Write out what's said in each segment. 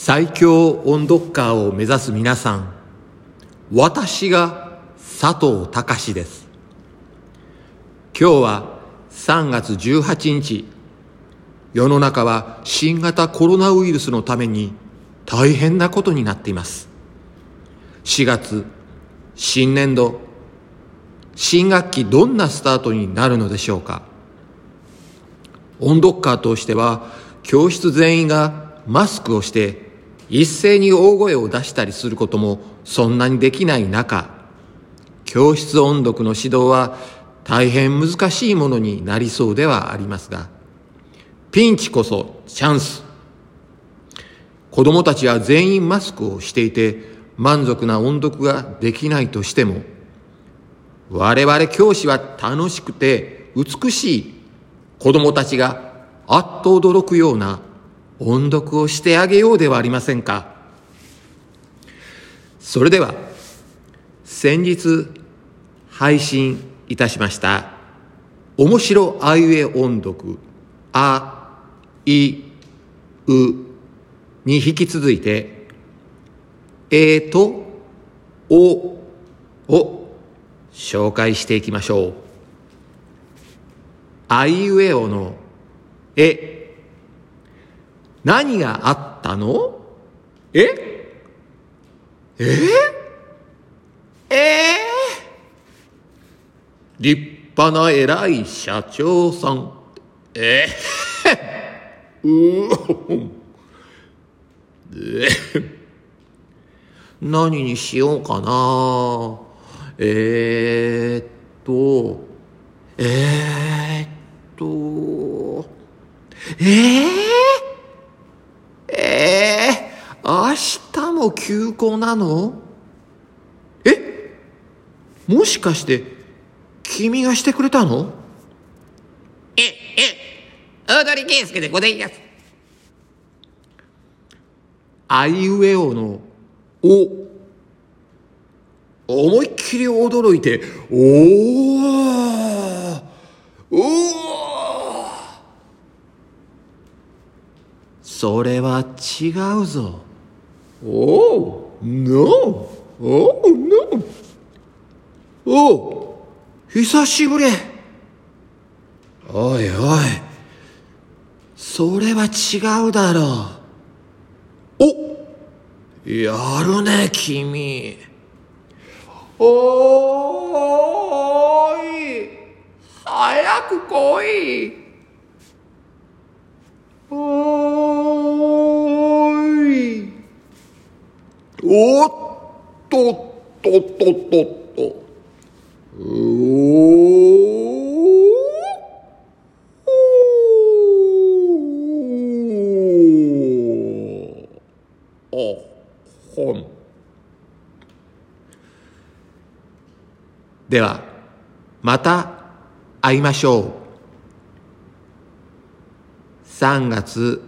最強音読家を目指す皆さん、私が佐藤隆です。今日は3月18日、世の中は新型コロナウイルスのために大変なことになっています。4月、新年度、新学期どんなスタートになるのでしょうか音読家としては教室全員がマスクをして一斉に大声を出したりすることもそんなにできない中、教室音読の指導は大変難しいものになりそうではありますが、ピンチこそチャンス。子供たちは全員マスクをしていて満足な音読ができないとしても、我々教師は楽しくて美しい子供たちがあっと驚くような音読をしてあげようではありませんか。それでは、先日配信いたしました、面白あいうえ音読、あ、い、うに引き続いて、えと、おを紹介していきましょう。あいうえおの、え、何があったの？え？え？え？立派な偉い社長さん。え？うーえ？何にしようかな？えー、っと、えー、っと、えー、えー、明日も休校なの？え？もしかして、君がしてくれたの？え、え、大鳥圭介でございます。あいうえおの、お。思いっきり驚いて、おーおーそれは違うぞ。おう、ノー、おう、ノー。おう、久しぶり。おいおい、それは違うだろう。おやるね、君。おーい早く来いおーいおっとっとっとっと。っとおー。あほんではまた会いましょう。3月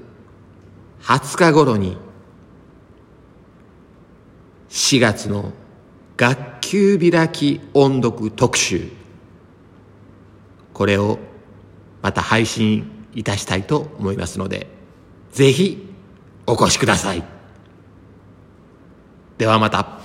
20日頃に。4月の学級開き音読特集。これをまた配信いたしたいと思いますのでぜひお越しください。ではまた。